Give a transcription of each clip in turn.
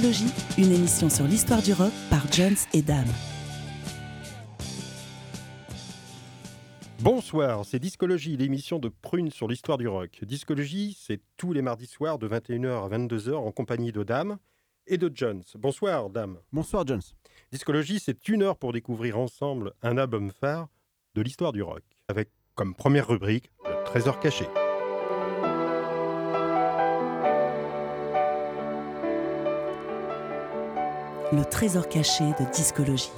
Discologie, une émission sur l'histoire du rock par Jones et Dame. Bonsoir, c'est Discologie, l'émission de Prune sur l'histoire du rock. Discologie, c'est tous les mardis soirs de 21h à 22h en compagnie de Dame et de Jones. Bonsoir, Dame. Bonsoir, Jones. Discologie, c'est une heure pour découvrir ensemble un album phare de l'histoire du rock, avec comme première rubrique le trésor caché. Le trésor caché de discologie.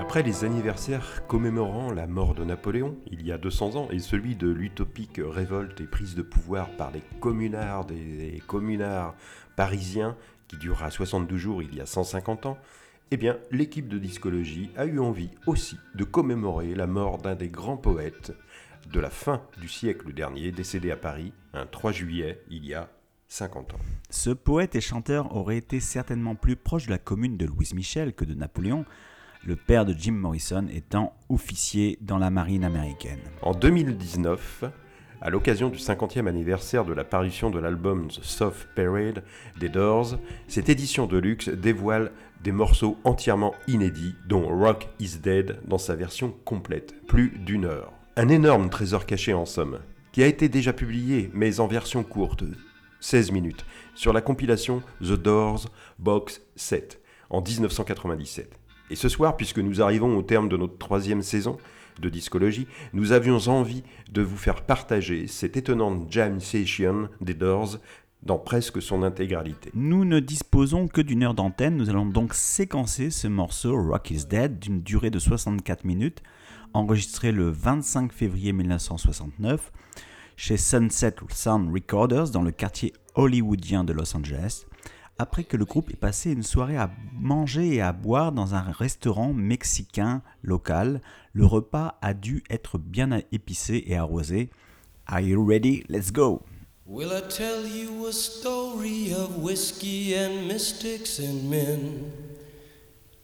Après les anniversaires commémorant la mort de Napoléon, il y a 200 ans, et celui de l'utopique révolte et prise de pouvoir par les communards et communards parisiens, qui durera 62 jours il y a 150 ans, eh bien, l'équipe de discologie a eu envie aussi de commémorer la mort d'un des grands poètes de la fin du siècle dernier, décédé à Paris un 3 juillet il y a 50 ans. Ce poète et chanteur aurait été certainement plus proche de la commune de Louise Michel que de Napoléon, le père de Jim Morrison étant officier dans la marine américaine. En 2019, à l'occasion du 50e anniversaire de la parution de l'album The Soft Parade des Doors, cette édition de luxe dévoile des morceaux entièrement inédits, dont Rock is Dead dans sa version complète, plus d'une heure. Un énorme trésor caché en somme, qui a été déjà publié, mais en version courte, 16 minutes, sur la compilation The Doors Box 7 en 1997. Et ce soir, puisque nous arrivons au terme de notre troisième saison de discologie, nous avions envie de vous faire partager cette étonnante jam session des Doors dans presque son intégralité. Nous ne disposons que d'une heure d'antenne, nous allons donc séquencer ce morceau Rock is Dead d'une durée de 64 minutes, enregistré le 25 février 1969 chez Sunset Sound Recorders dans le quartier hollywoodien de Los Angeles, après que le groupe ait passé une soirée à manger et à boire dans un restaurant mexicain local. Le repas a dû être bien épicé et arrosé. Are you ready? Let's go! Will I tell you a story of whiskey and mystics and men?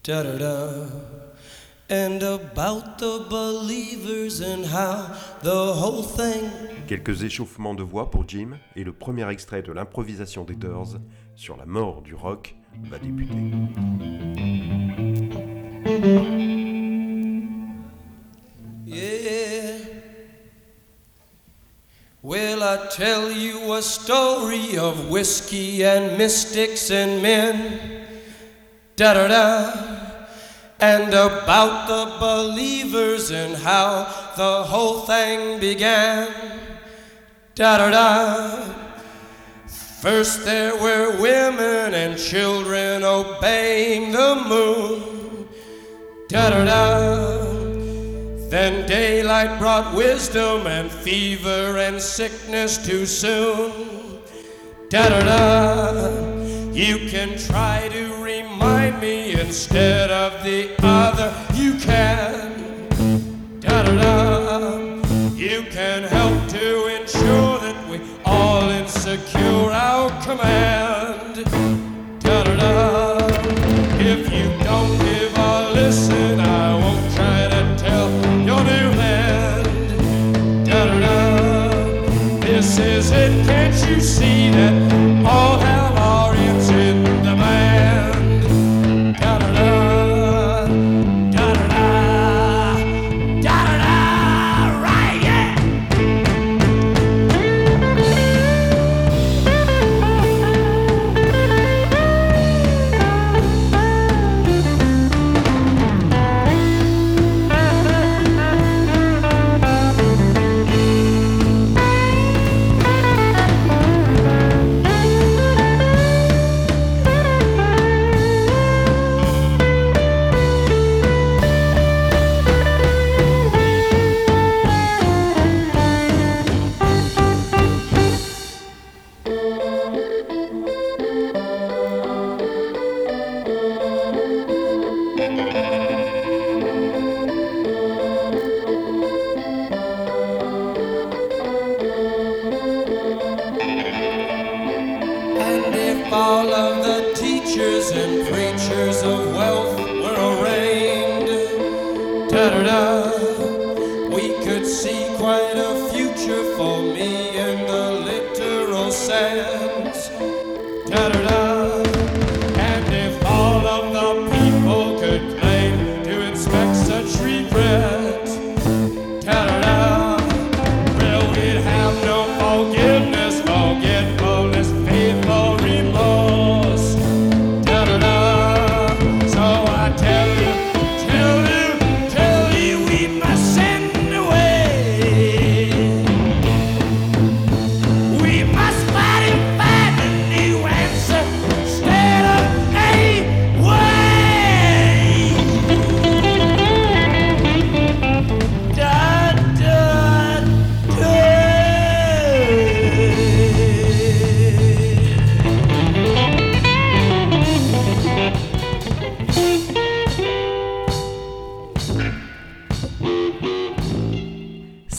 Da Quelques échauffements de voix pour Jim et le premier extrait de l'improvisation des Doors sur la mort du rock va débuter. Yeah. Will I tell you a story of whiskey and mystics and men? Da da da. And about the believers and how the whole thing began. Da da da. First there were women and children obeying the moon. Da da da. Then daylight brought wisdom and fever and sickness too soon. Da da da. You can try to remind me instead of the other. You can. Da da da. You can help to ensure that we all insecure our command.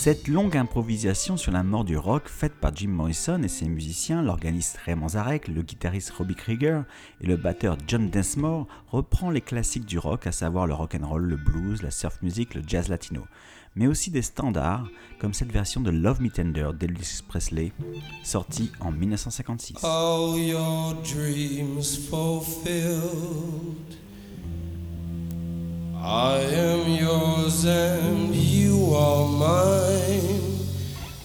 Cette longue improvisation sur la mort du rock faite par Jim Morrison et ses musiciens, l'organiste Raymond Zarek, le guitariste Robbie Krieger et le batteur John Densmore reprend les classiques du rock, à savoir le rock and roll, le blues, la surf music, le jazz latino, mais aussi des standards comme cette version de Love Me Tender d'Elvis Presley, sortie en 1956. all your. I am yours and you are mine,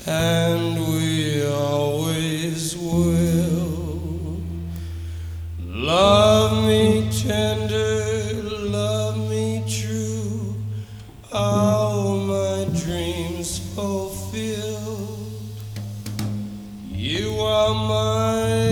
and we always will. Love me tender, love me true, all my dreams fulfilled. You are mine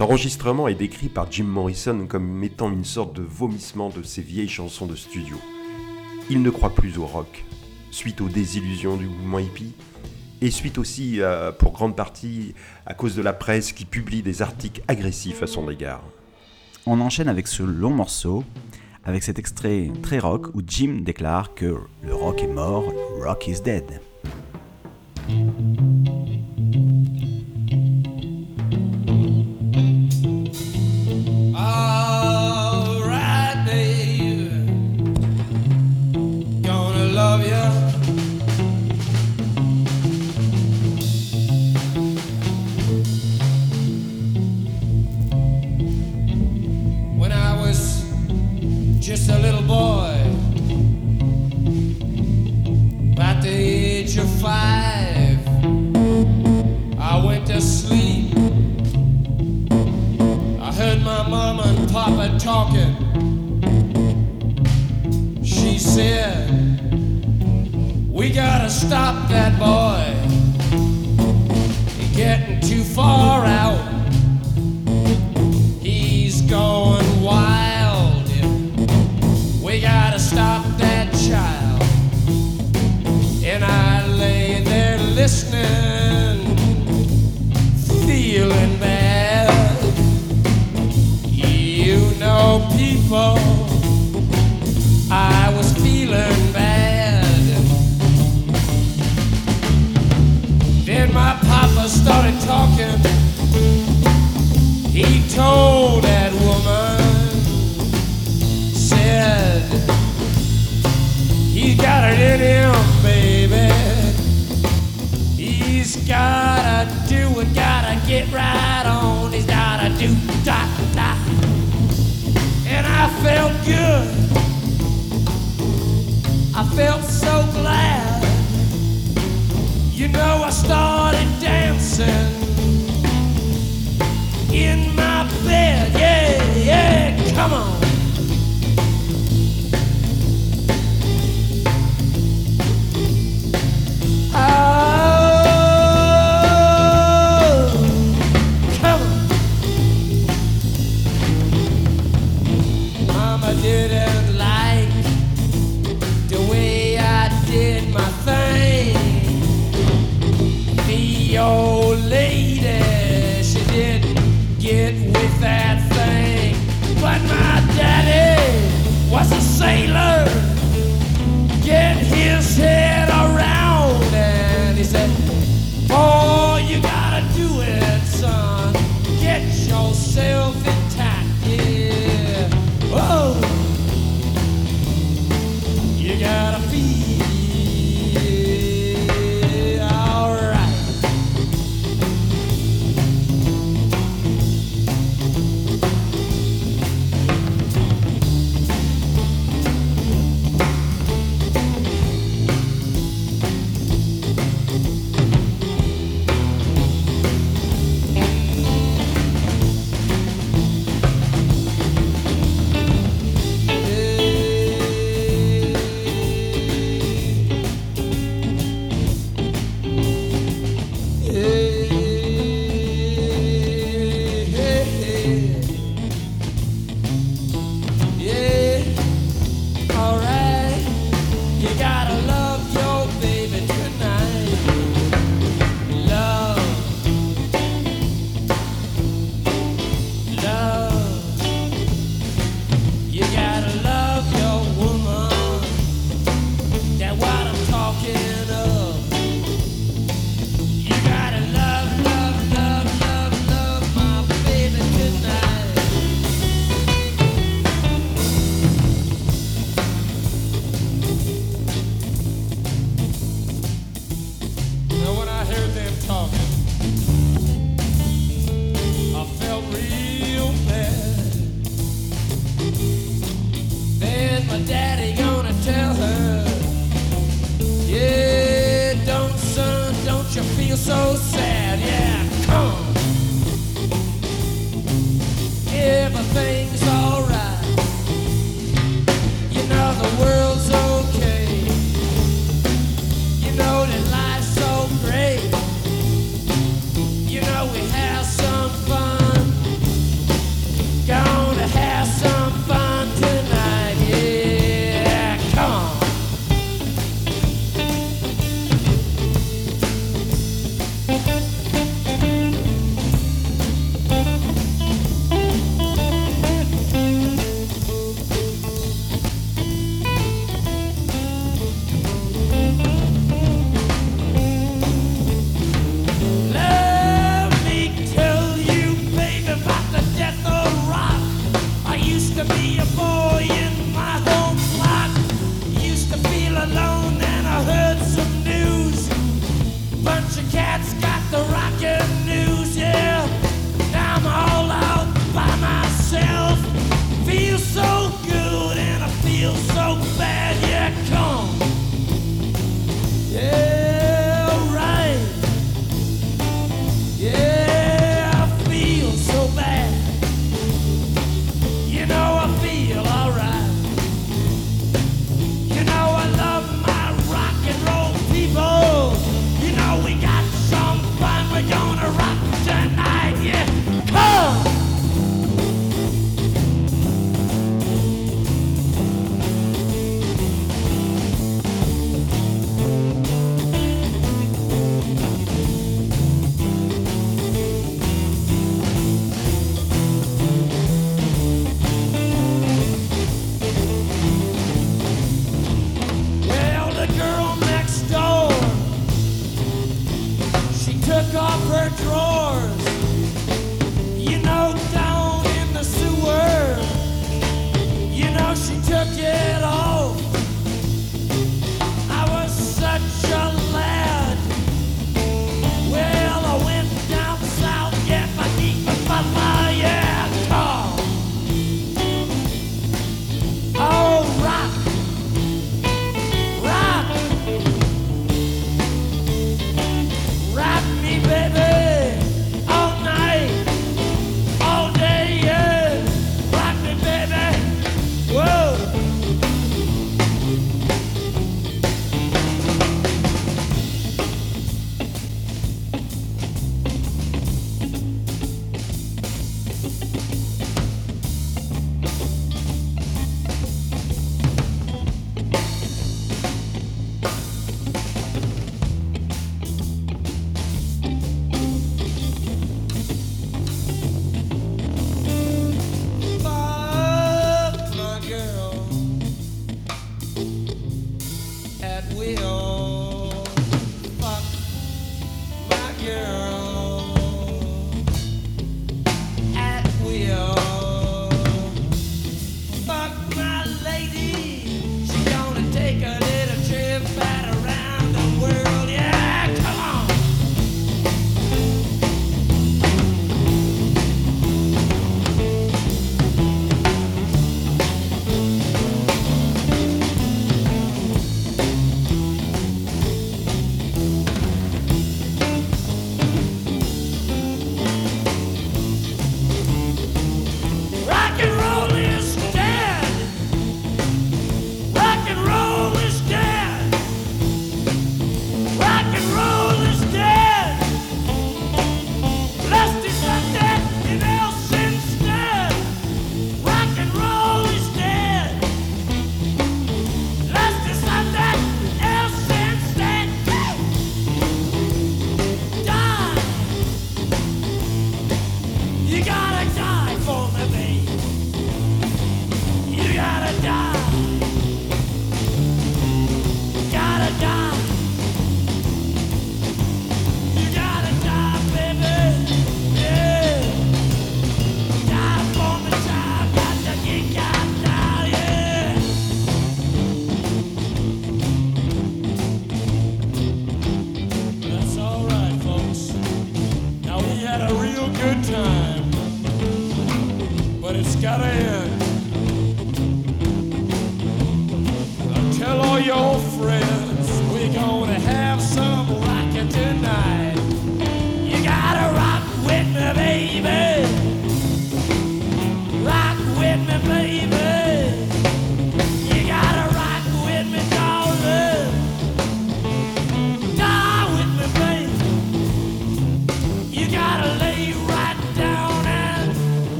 Cet enregistrement est décrit par Jim Morrison comme étant une sorte de vomissement de ses vieilles chansons de studio. Il ne croit plus au rock, suite aux désillusions du mouvement hippie, et suite aussi, euh, pour grande partie, à cause de la presse qui publie des articles agressifs à son égard. On enchaîne avec ce long morceau, avec cet extrait très rock où Jim déclare que le rock est mort, rock is dead.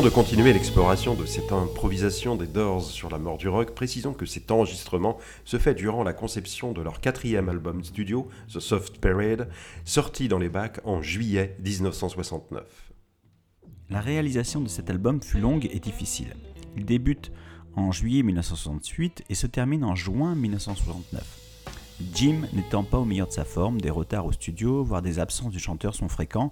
Avant de continuer l'exploration de cette improvisation des Doors sur la mort du rock, précisons que cet enregistrement se fait durant la conception de leur quatrième album studio, The Soft Parade, sorti dans les bacs en juillet 1969. La réalisation de cet album fut longue et difficile. Il débute en juillet 1968 et se termine en juin 1969. Jim n'étant pas au meilleur de sa forme, des retards au studio, voire des absences du chanteur sont fréquents,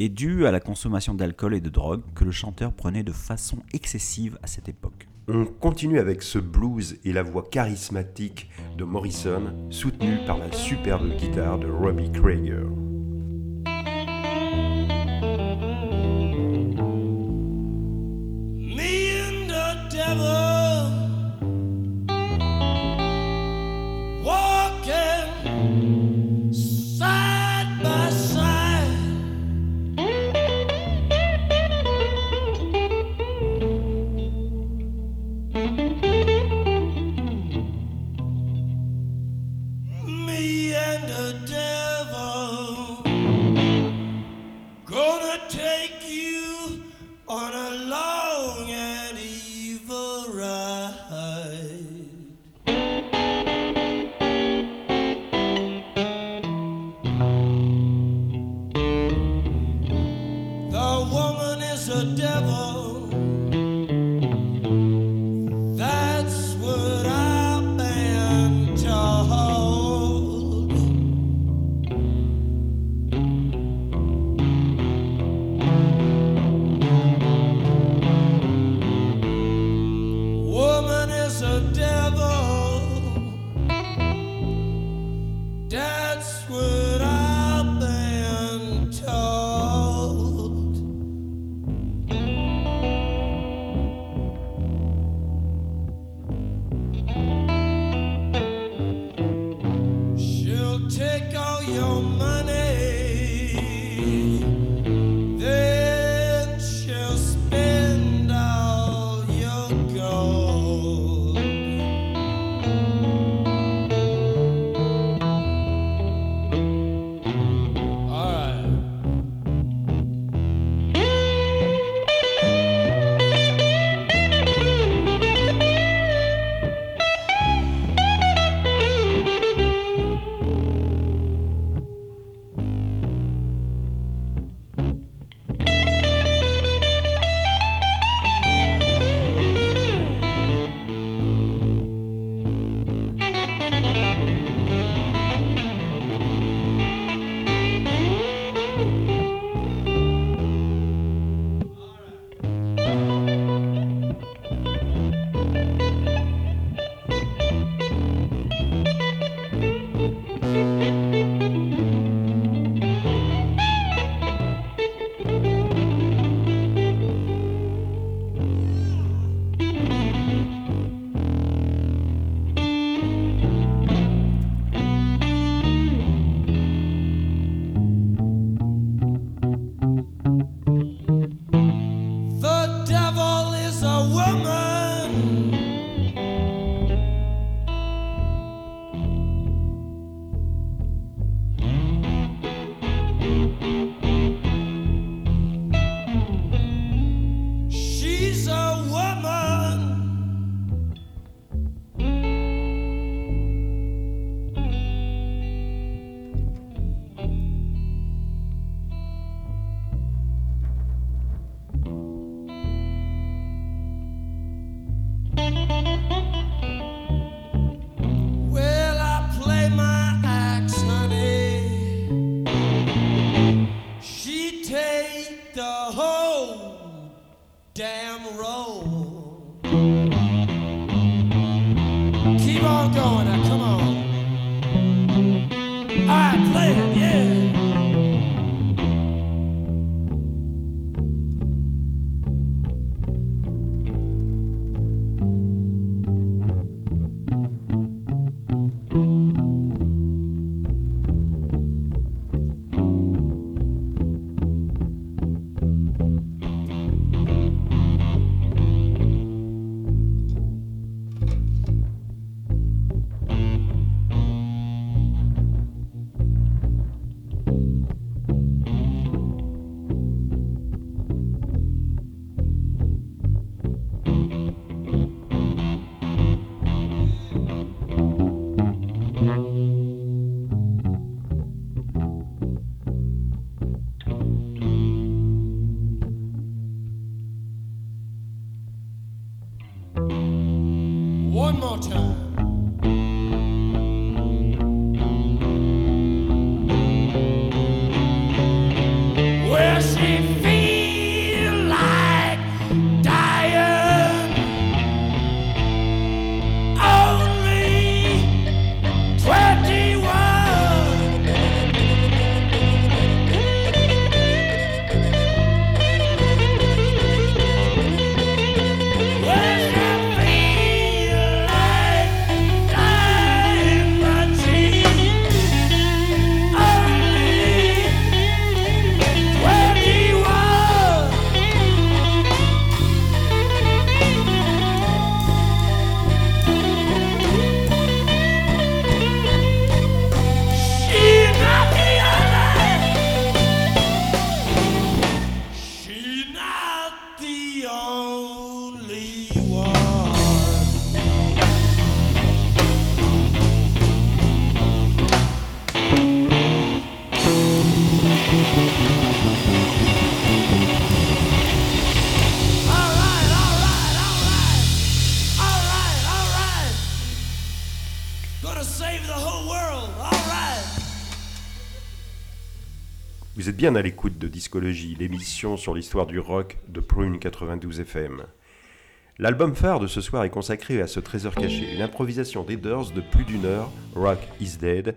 et dû à la consommation d'alcool et de drogue que le chanteur prenait de façon excessive à cette époque. On continue avec ce blues et la voix charismatique de Morrison, soutenu par la superbe guitare de Robbie Krieger. Me and the devil walking bien à l'écoute de Discologie, l'émission sur l'histoire du rock de Prune 92 FM. L'album phare de ce soir est consacré à ce trésor caché, une improvisation des Doors de plus d'une heure, Rock is Dead,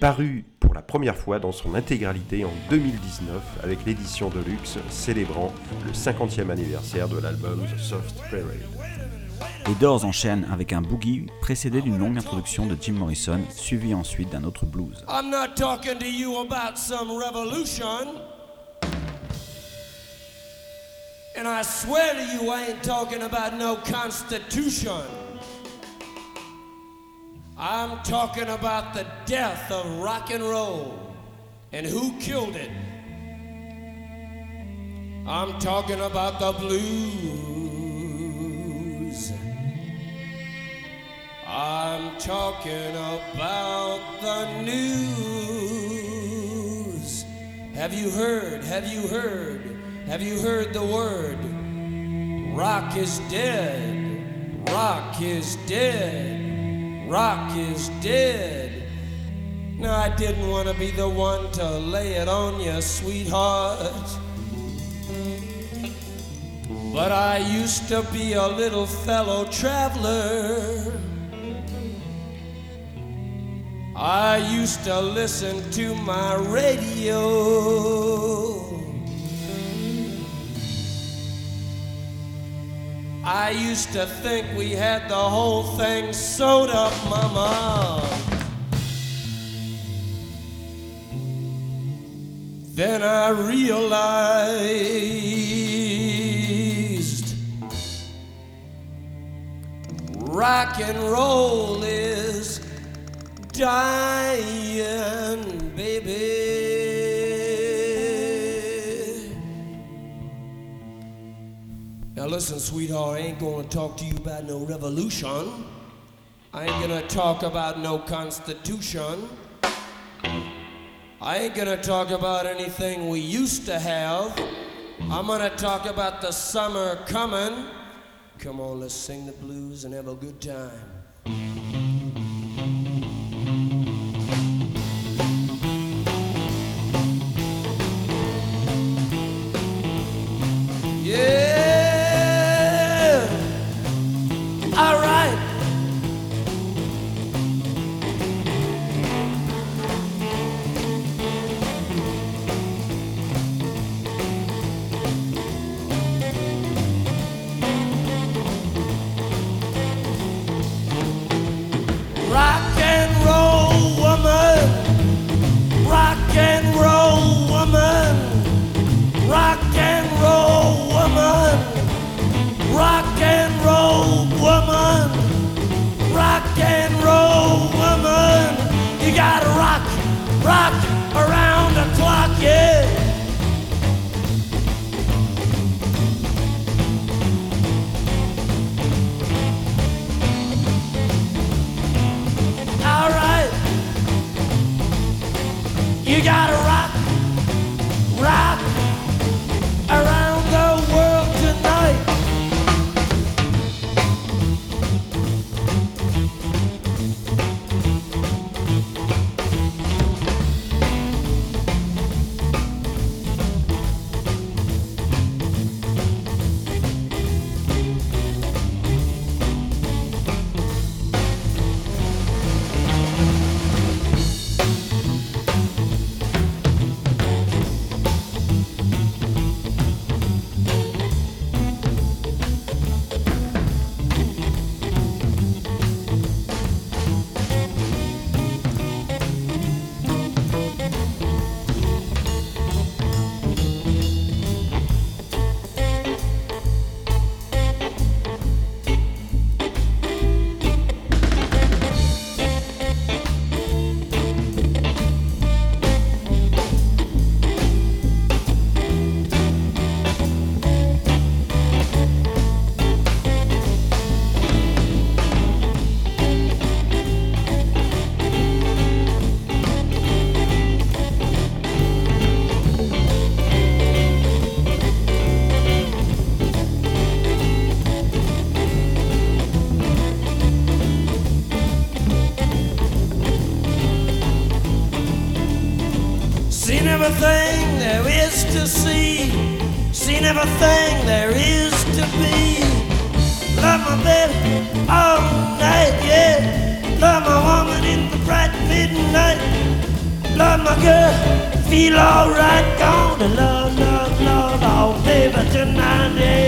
paru pour la première fois dans son intégralité en 2019 avec l'édition de luxe célébrant le 50e anniversaire de l'album Soft Parade. Les Doors enchaînent avec un boogie précédé d'une longue introduction de Jim Morrison, suivi ensuite d'un autre blues. I'm not talking to you about some revolution. And I swear to you, I ain't talking about no constitution. I'm talking about the death of rock and roll and who killed it. I'm talking about the blues. I'm talking about the news. Have you heard? Have you heard? Have you heard the word? Rock is dead. Rock is dead. Rock is dead. Now, I didn't want to be the one to lay it on you, sweetheart. But I used to be a little fellow traveler. I used to listen to my radio. I used to think we had the whole thing sewed up, mama. Then I realized rock and roll is dying, baby. Now listen, sweetheart, I ain't gonna talk to you about no revolution. I ain't gonna talk about no constitution. I ain't gonna talk about anything we used to have. I'm gonna talk about the summer coming. Come on, let's sing the blues and have a good time. My girl, feel alright. Gonna love, love, love, oh baby tonight, yeah,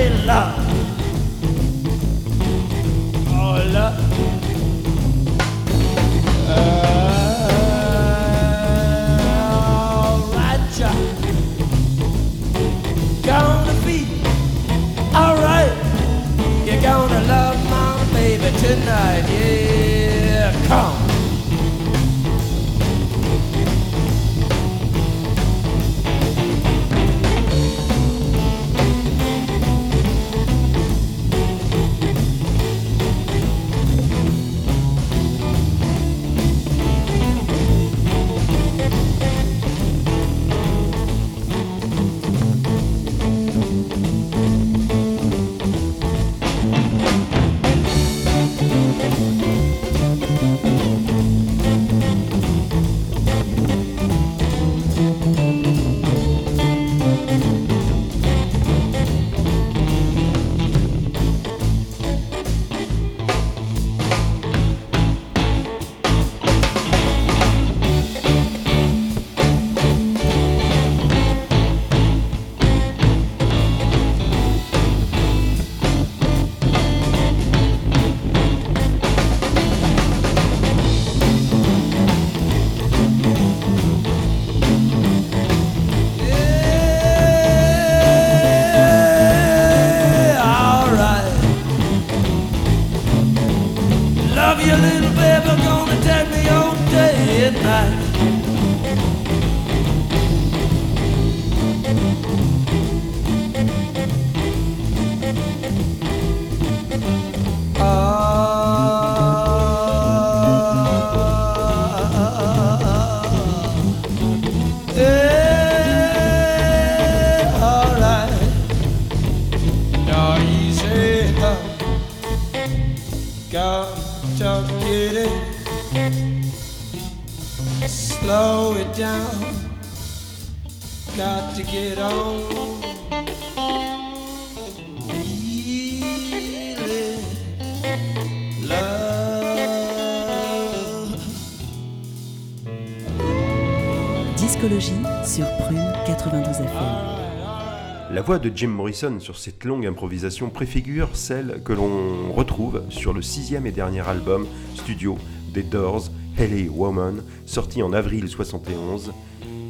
de Jim Morrison sur cette longue improvisation préfigure celle que l'on retrouve sur le sixième et dernier album studio des Doors, Helly Woman, sorti en avril 71,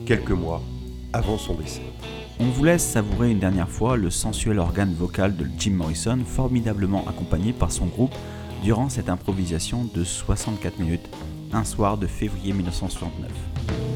quelques mois avant son décès. On vous laisse savourer une dernière fois le sensuel organe vocal de Jim Morrison, formidablement accompagné par son groupe durant cette improvisation de 64 minutes, un soir de février 1969.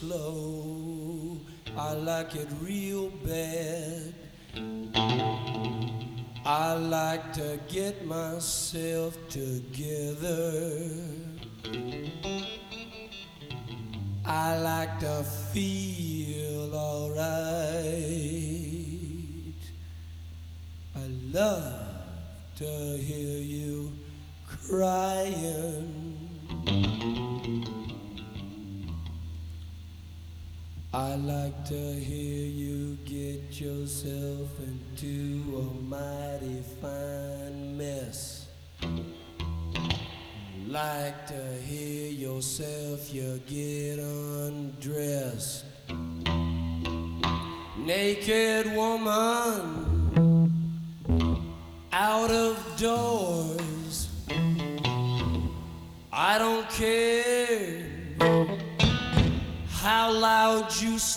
Slow. I like it real bad. I like to get myself together. I like to feel alright. I love to hear you crying. To hear you get yourself into a mighty fine mess. Like to hear yourself, you get undressed. Naked woman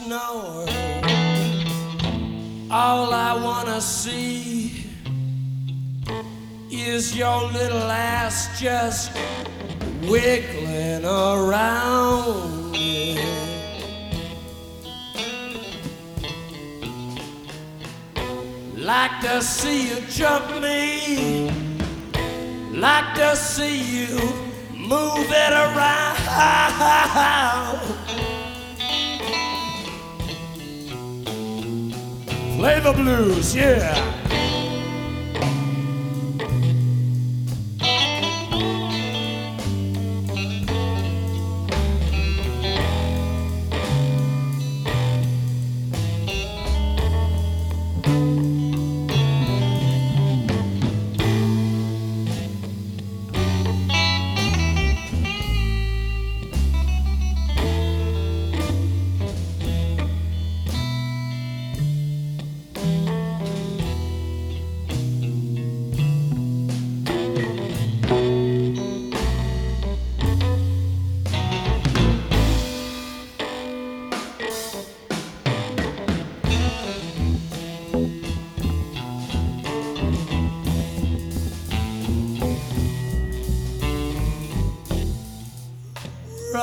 All I wanna see is your little ass just wiggling around. Like to see you jump me, like to see you move it around. Play the blues, yeah.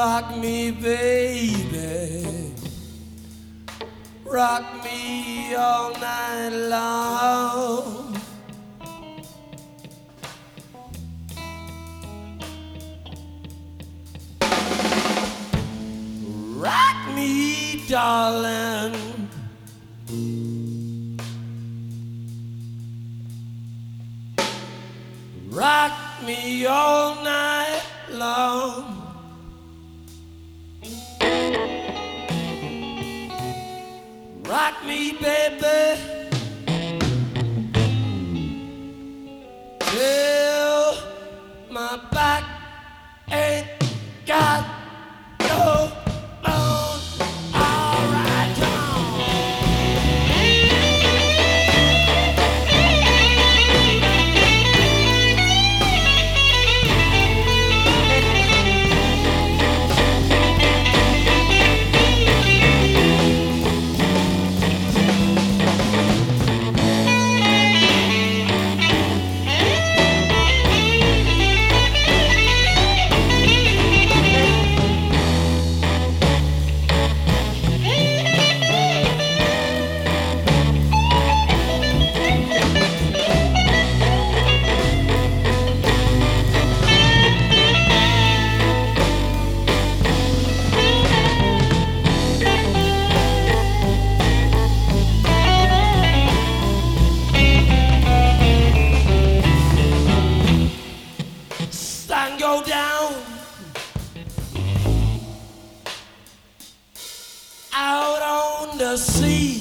Rock me, baby. Rock me all night long. Rock me, darling. Rock me all night long. Rock me, baby. Till the sea.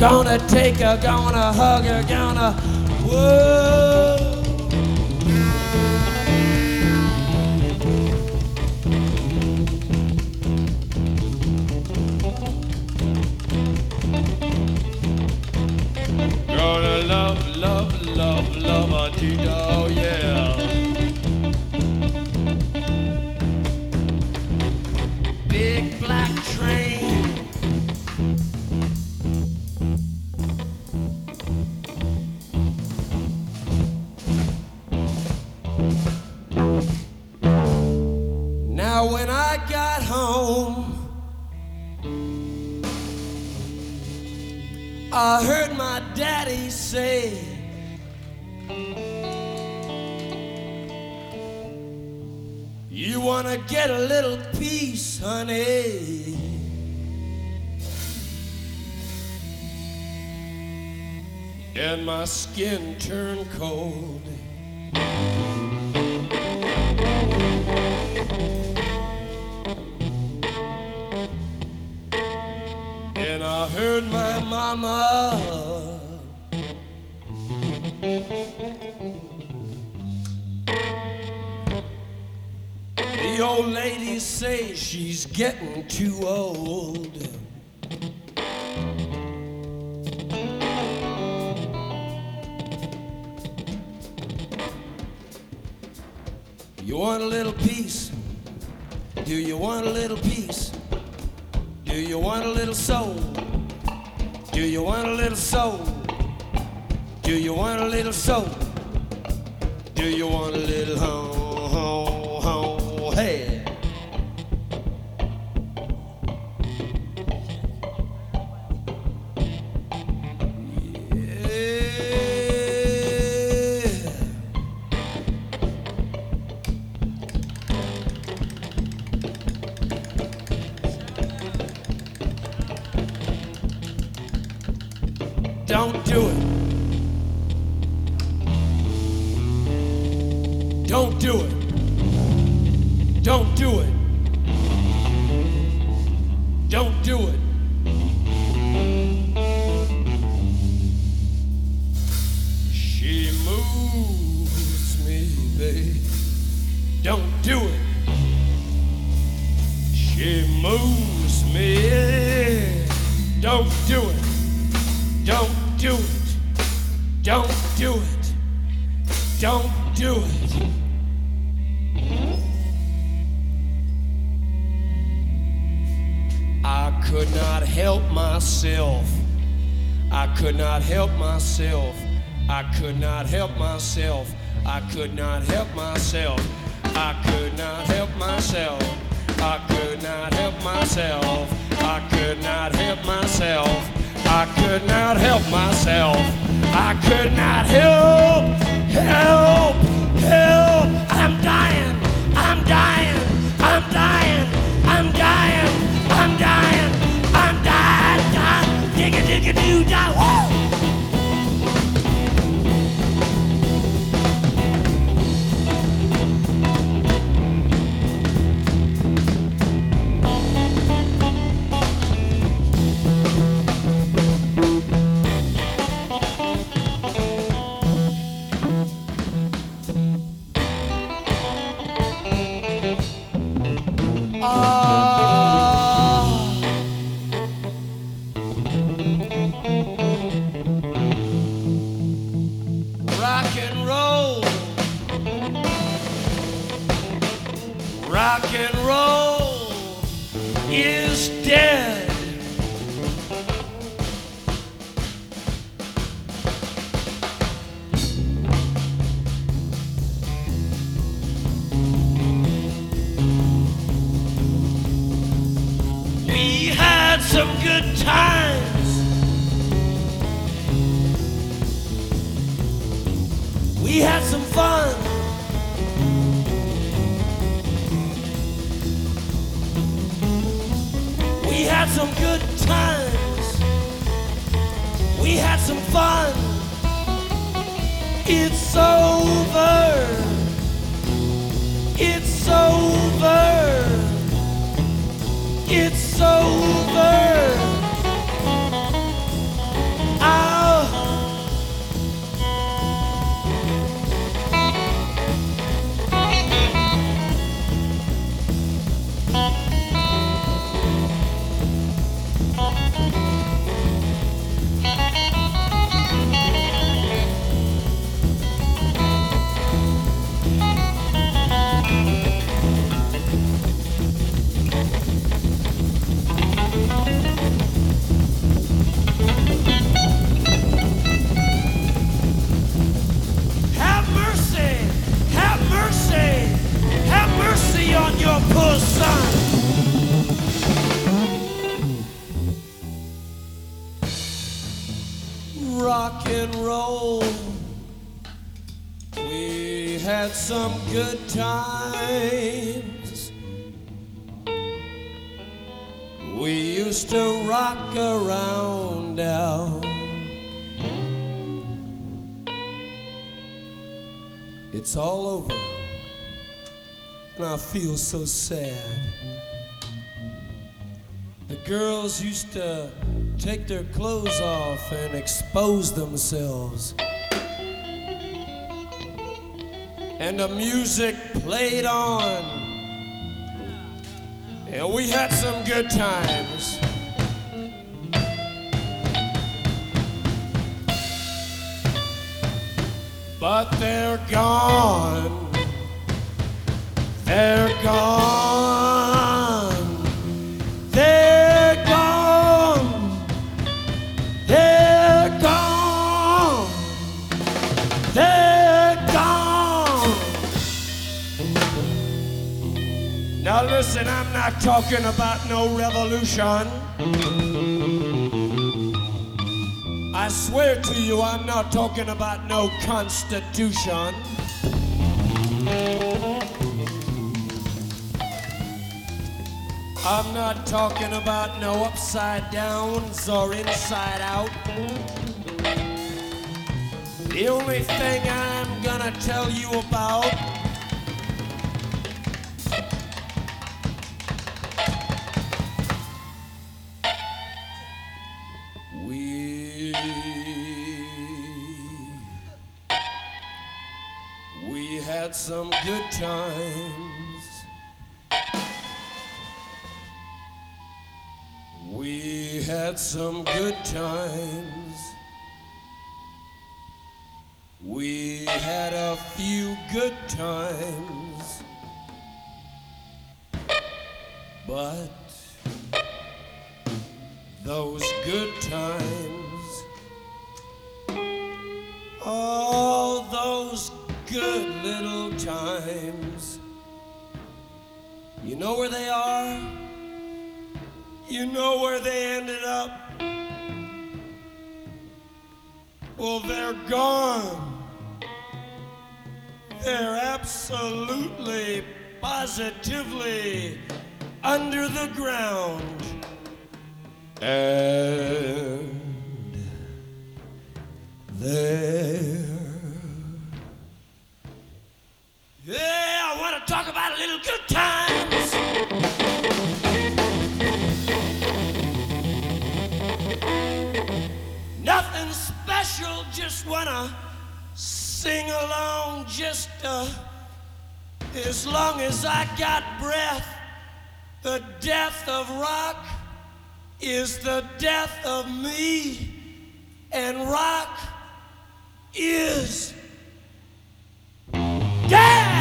Gonna take her, gonna hug her, gonna. Whoa. Now when I got home, I heard my daddy say, You wanna get a little peace, honey. And my skin turned cold. And I heard my mama. The old lady say she's getting too old. You want a little peace? Do you want a little peace? Do you want a little soul? Do you want a little soul? Do you want a little soul? Do you want a little home, I could not help myself. Some good times. We had some fun. We had some good times. We had some fun. It's over. It's over. It's over. It's all over. And I feel so sad. The girls used to take their clothes off and expose themselves. And the music played on. And we had some good times. But they're gone. They're gone. They're gone. They're gone. They're gone. Now listen, I'm not talking about no revolution. I swear to you, I'm not talking about no constitution. I'm not talking about no upside downs or inside out. The only thing I'm gonna tell you about some good times. We had a few good times. But those good times, all those good little times, you know where they are? You know where they ended up? Well, they're gone. They're absolutely, positively under the ground. And there. Yeah, I want to talk about a little good times. Just wanna sing along just uh, as long as I got breath. The death of rock is the death of me, and rock is dead.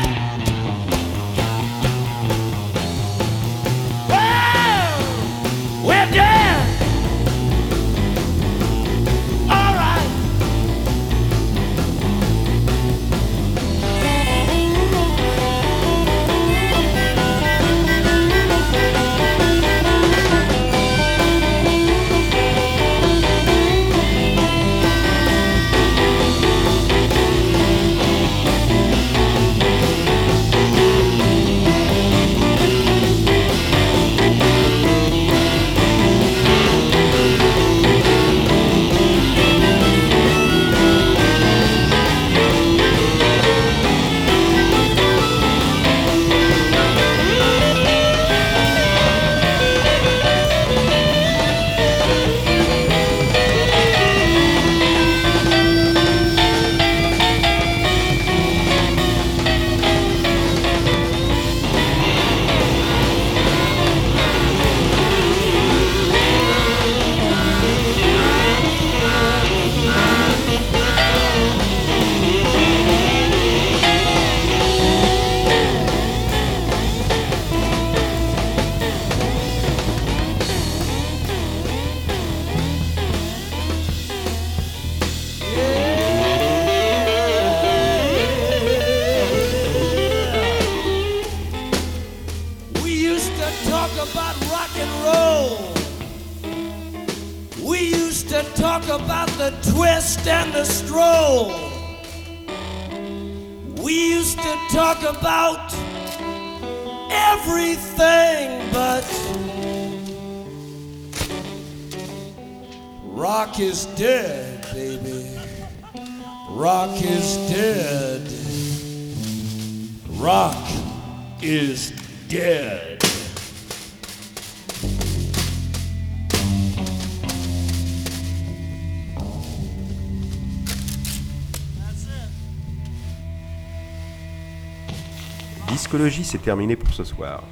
Discologie, c'est terminé pour ce soir.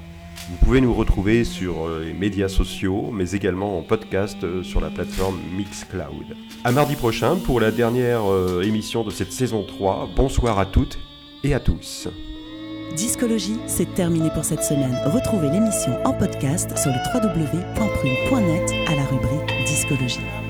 Vous pouvez nous retrouver sur euh, les médias sociaux, mais également en podcast euh, sur la plateforme Mixcloud. À mardi prochain pour la dernière euh, émission de cette saison 3. Bonsoir à toutes et à tous. Discologie, c'est terminé pour cette semaine. Retrouvez l'émission en podcast sur le www.prune.net à la rubrique Discologie.